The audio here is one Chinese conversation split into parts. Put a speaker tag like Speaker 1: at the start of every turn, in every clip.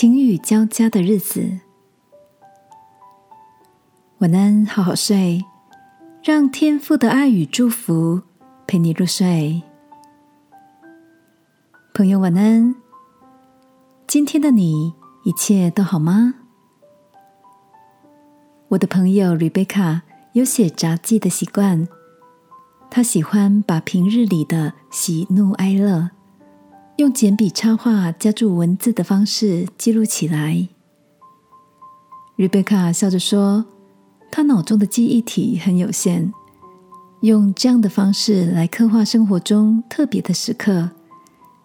Speaker 1: 晴雨交加的日子，晚安，好好睡，让天父的爱与祝福陪你入睡。朋友，晚安。今天的你一切都好吗？我的朋友吕贝卡有写札记的习惯，他喜欢把平日里的喜怒哀乐。用简笔插画加注文字的方式记录起来。瑞贝卡笑着说：“她脑中的记忆体很有限，用这样的方式来刻画生活中特别的时刻，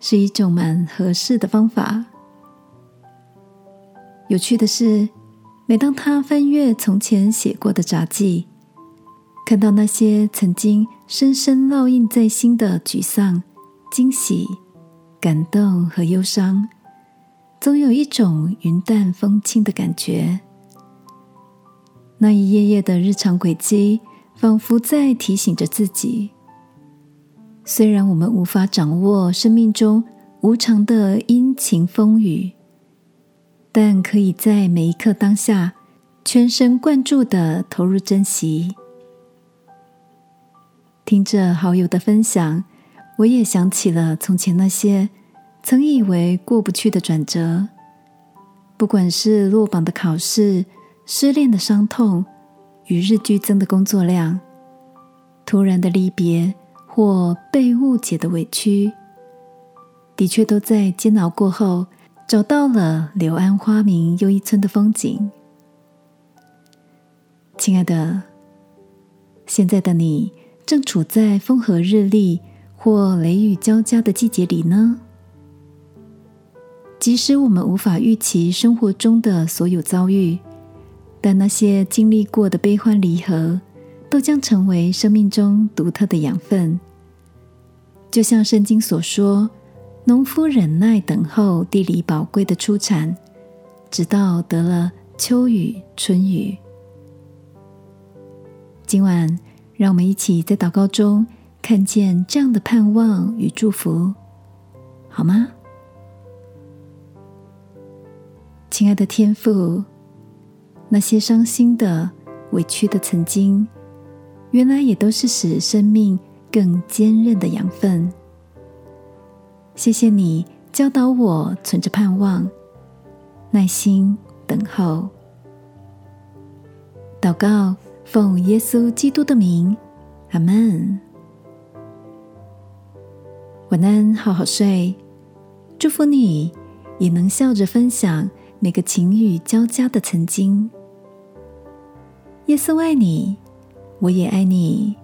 Speaker 1: 是一种蛮合适的方法。”有趣的是，每当他翻阅从前写过的札记，看到那些曾经深深烙印在心的沮丧、惊喜。感动和忧伤，总有一种云淡风轻的感觉。那一页页的日常轨迹，仿佛在提醒着自己：虽然我们无法掌握生命中无常的阴晴风雨，但可以在每一刻当下，全神贯注的投入珍惜。听着好友的分享。我也想起了从前那些曾以为过不去的转折，不管是落榜的考试、失恋的伤痛、与日俱增的工作量、突然的离别或被误解的委屈，的确都在煎熬过后找到了柳暗花明又一村的风景。亲爱的，现在的你正处在风和日丽。或雷雨交加的季节里呢？即使我们无法预期生活中的所有遭遇，但那些经历过的悲欢离合，都将成为生命中独特的养分。就像圣经所说：“农夫忍耐等候地里宝贵的出产，直到得了秋雨春雨。”今晚，让我们一起在祷告中。看见这样的盼望与祝福，好吗？亲爱的天父，那些伤心的、委屈的曾经，原来也都是使生命更坚韧的养分。谢谢你教导我存着盼望，耐心等候。祷告，奉耶稣基督的名，阿门。晚安，好好睡。祝福你，也能笑着分享每个晴雨交加的曾经。耶稣爱你，我也爱你。